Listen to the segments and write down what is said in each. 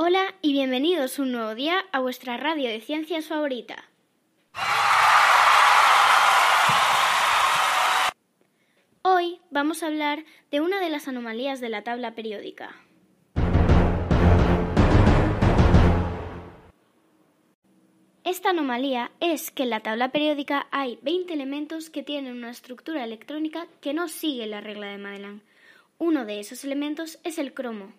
Hola y bienvenidos un nuevo día a vuestra radio de ciencias favorita. Hoy vamos a hablar de una de las anomalías de la tabla periódica. Esta anomalía es que en la tabla periódica hay 20 elementos que tienen una estructura electrónica que no sigue la regla de Madelung. Uno de esos elementos es el cromo,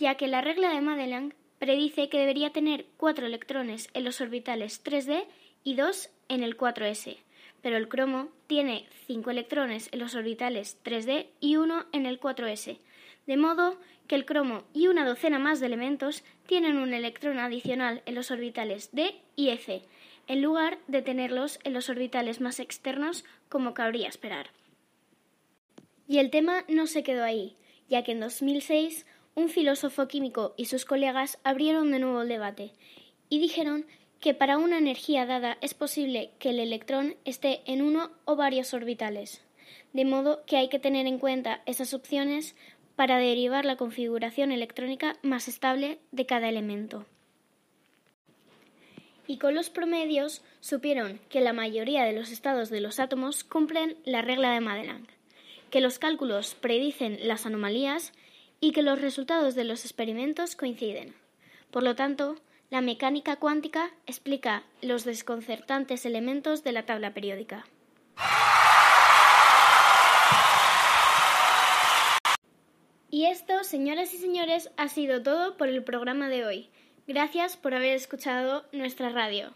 ya que la regla de Madelung predice que debería tener 4 electrones en los orbitales 3d y 2 en el 4s, pero el cromo tiene 5 electrones en los orbitales 3d y 1 en el 4s, de modo que el cromo y una docena más de elementos tienen un electrón adicional en los orbitales d y f, en lugar de tenerlos en los orbitales más externos como cabría esperar. Y el tema no se quedó ahí, ya que en 2006 un filósofo químico y sus colegas abrieron de nuevo el debate y dijeron que para una energía dada es posible que el electrón esté en uno o varios orbitales, de modo que hay que tener en cuenta esas opciones para derivar la configuración electrónica más estable de cada elemento. Y con los promedios supieron que la mayoría de los estados de los átomos cumplen la regla de Madelung, que los cálculos predicen las anomalías y que los resultados de los experimentos coinciden. Por lo tanto, la mecánica cuántica explica los desconcertantes elementos de la tabla periódica. Y esto, señoras y señores, ha sido todo por el programa de hoy. Gracias por haber escuchado nuestra radio.